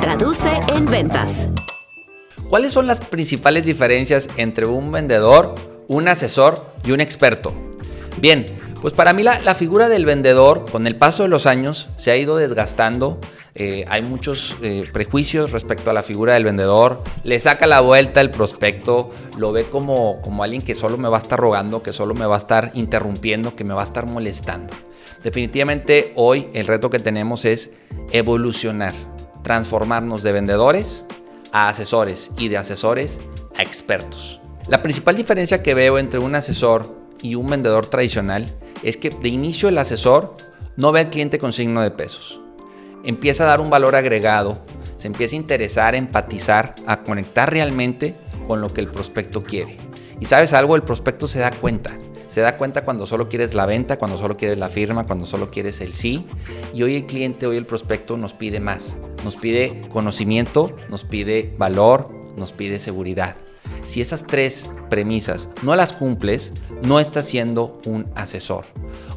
traduce en ventas. ¿Cuáles son las principales diferencias entre un vendedor, un asesor y un experto? Bien, pues para mí la, figura del vendedor con el paso de los años se ha ido desgastando. Eh, hay muchos eh, prejuicios respecto a la figura del vendedor. Le saca la vuelta el prospecto, lo ve como, como alguien que solo me va a estar rogando, que solo me va a estar interrumpiendo, que me va a estar molestando. Definitivamente hoy el reto que tenemos es evolucionar, transformarnos de vendedores a asesores y de asesores a expertos. La principal diferencia que veo entre un asesor y un vendedor tradicional es que de inicio el asesor no ve al cliente con signo de pesos. Empieza a dar un valor agregado, se empieza a interesar, a empatizar, a conectar realmente con lo que el prospecto quiere. Y sabes algo, el prospecto se da cuenta. Se da cuenta cuando solo quieres la venta, cuando solo quieres la firma, cuando solo quieres el sí. Y hoy el cliente, hoy el prospecto nos pide más. Nos pide conocimiento, nos pide valor, nos pide seguridad. Si esas tres premisas no las cumples, no estás siendo un asesor.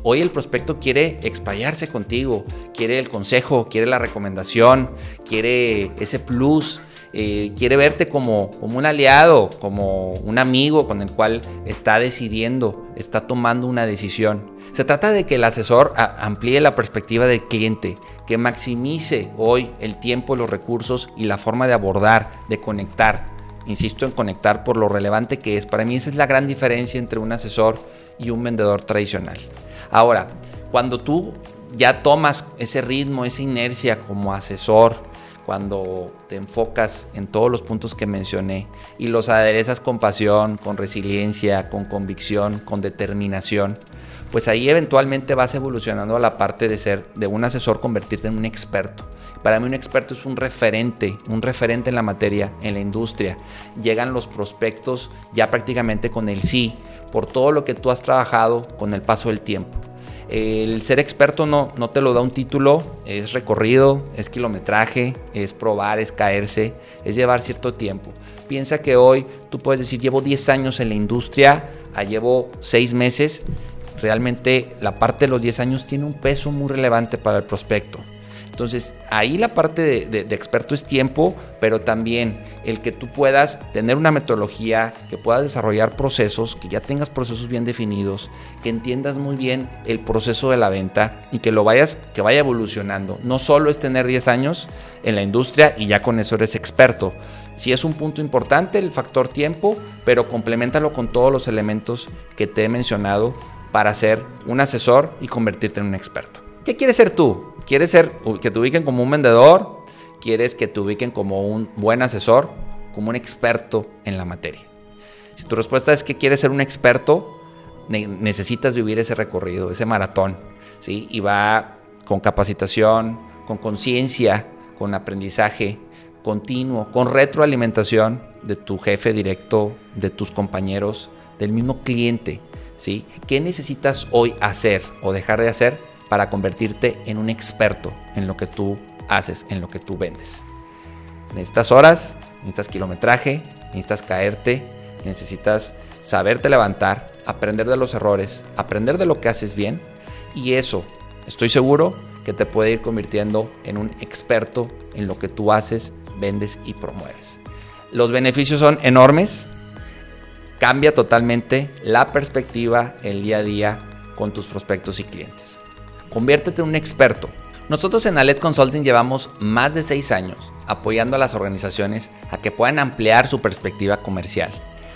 Hoy el prospecto quiere explayarse contigo, quiere el consejo, quiere la recomendación, quiere ese plus, eh, quiere verte como, como un aliado, como un amigo con el cual está decidiendo, está tomando una decisión. Se trata de que el asesor amplíe la perspectiva del cliente, que maximice hoy el tiempo, los recursos y la forma de abordar, de conectar insisto en conectar por lo relevante que es. Para mí esa es la gran diferencia entre un asesor y un vendedor tradicional. Ahora, cuando tú ya tomas ese ritmo, esa inercia como asesor, cuando te enfocas en todos los puntos que mencioné y los aderezas con pasión, con resiliencia, con convicción, con determinación, pues ahí eventualmente vas evolucionando a la parte de ser de un asesor convertirte en un experto. Para mí un experto es un referente, un referente en la materia, en la industria. Llegan los prospectos ya prácticamente con el sí, por todo lo que tú has trabajado con el paso del tiempo. El ser experto no, no te lo da un título, es recorrido, es kilometraje, es probar, es caerse, es llevar cierto tiempo. Piensa que hoy tú puedes decir, llevo 10 años en la industria, a llevo 6 meses. Realmente la parte de los 10 años tiene un peso muy relevante para el prospecto. Entonces, ahí la parte de, experto es tiempo, pero también el que tú puedas tener una metodología, que puedas desarrollar procesos, que ya tengas procesos bien definidos, que entiendas muy bien el proceso de la venta y que lo vayas, que vaya evolucionando. No solo es tener 10 años en la industria y ya con eso eres experto. Sí es un punto importante el factor tiempo, pero complementalo con todos los elementos que te he mencionado para ser un asesor y convertirte en un experto. ¿Qué quieres ser tú? ¿Quieres ser que te ubiquen como un vendedor? ¿Quieres que te ubiquen como un buen asesor? Como un experto en la materia. Si tu respuesta es que quieres ser un experto, necesitas vivir ese recorrido, ese maratón, ¿sí? Y va con capacitación, con conciencia, con aprendizaje continuo, con retroalimentación de tu jefe directo, de tus compañeros, del mismo cliente, ¿sí? ¿Qué necesitas hoy hacer o dejar de hacer para convertirte en un experto en lo que tú haces, en lo que tú vendes. Necesitas horas, necesitas kilometraje, necesitas caerte, necesitas saberte levantar, aprender de los errores, aprender de lo que haces bien y eso, estoy seguro que te puede ir convirtiendo en un experto en lo que tú haces, vendes y promueves. Los beneficios son enormes, cambia totalmente la perspectiva el día a día con tus prospectos y clientes. Conviértete en un experto. Nosotros en Alet Consulting llevamos más de seis años apoyando a las organizaciones a que puedan ampliar su perspectiva comercial,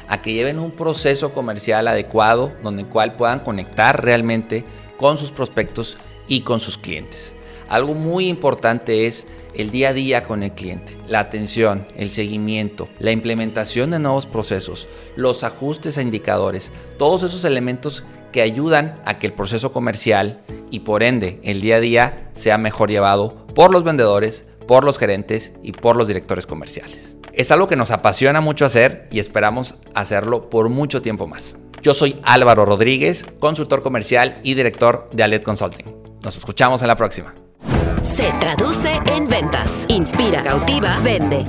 a que lleven un proceso comercial adecuado donde el cual puedan conectar realmente con sus prospectos y con sus clientes. Algo muy importante es el día a día con el cliente, la atención, el seguimiento, la implementación de nuevos procesos, los ajustes a indicadores, todos esos elementos que ayudan a que el proceso comercial y por ende el día a día sea mejor llevado por los vendedores, por los gerentes y por los directores comerciales. Es algo que nos apasiona mucho hacer y esperamos hacerlo por mucho tiempo más. Yo soy Álvaro Rodríguez, consultor comercial y director de Alet Consulting. Nos escuchamos en la próxima. Se traduce en ventas. Inspira, cautiva, vende.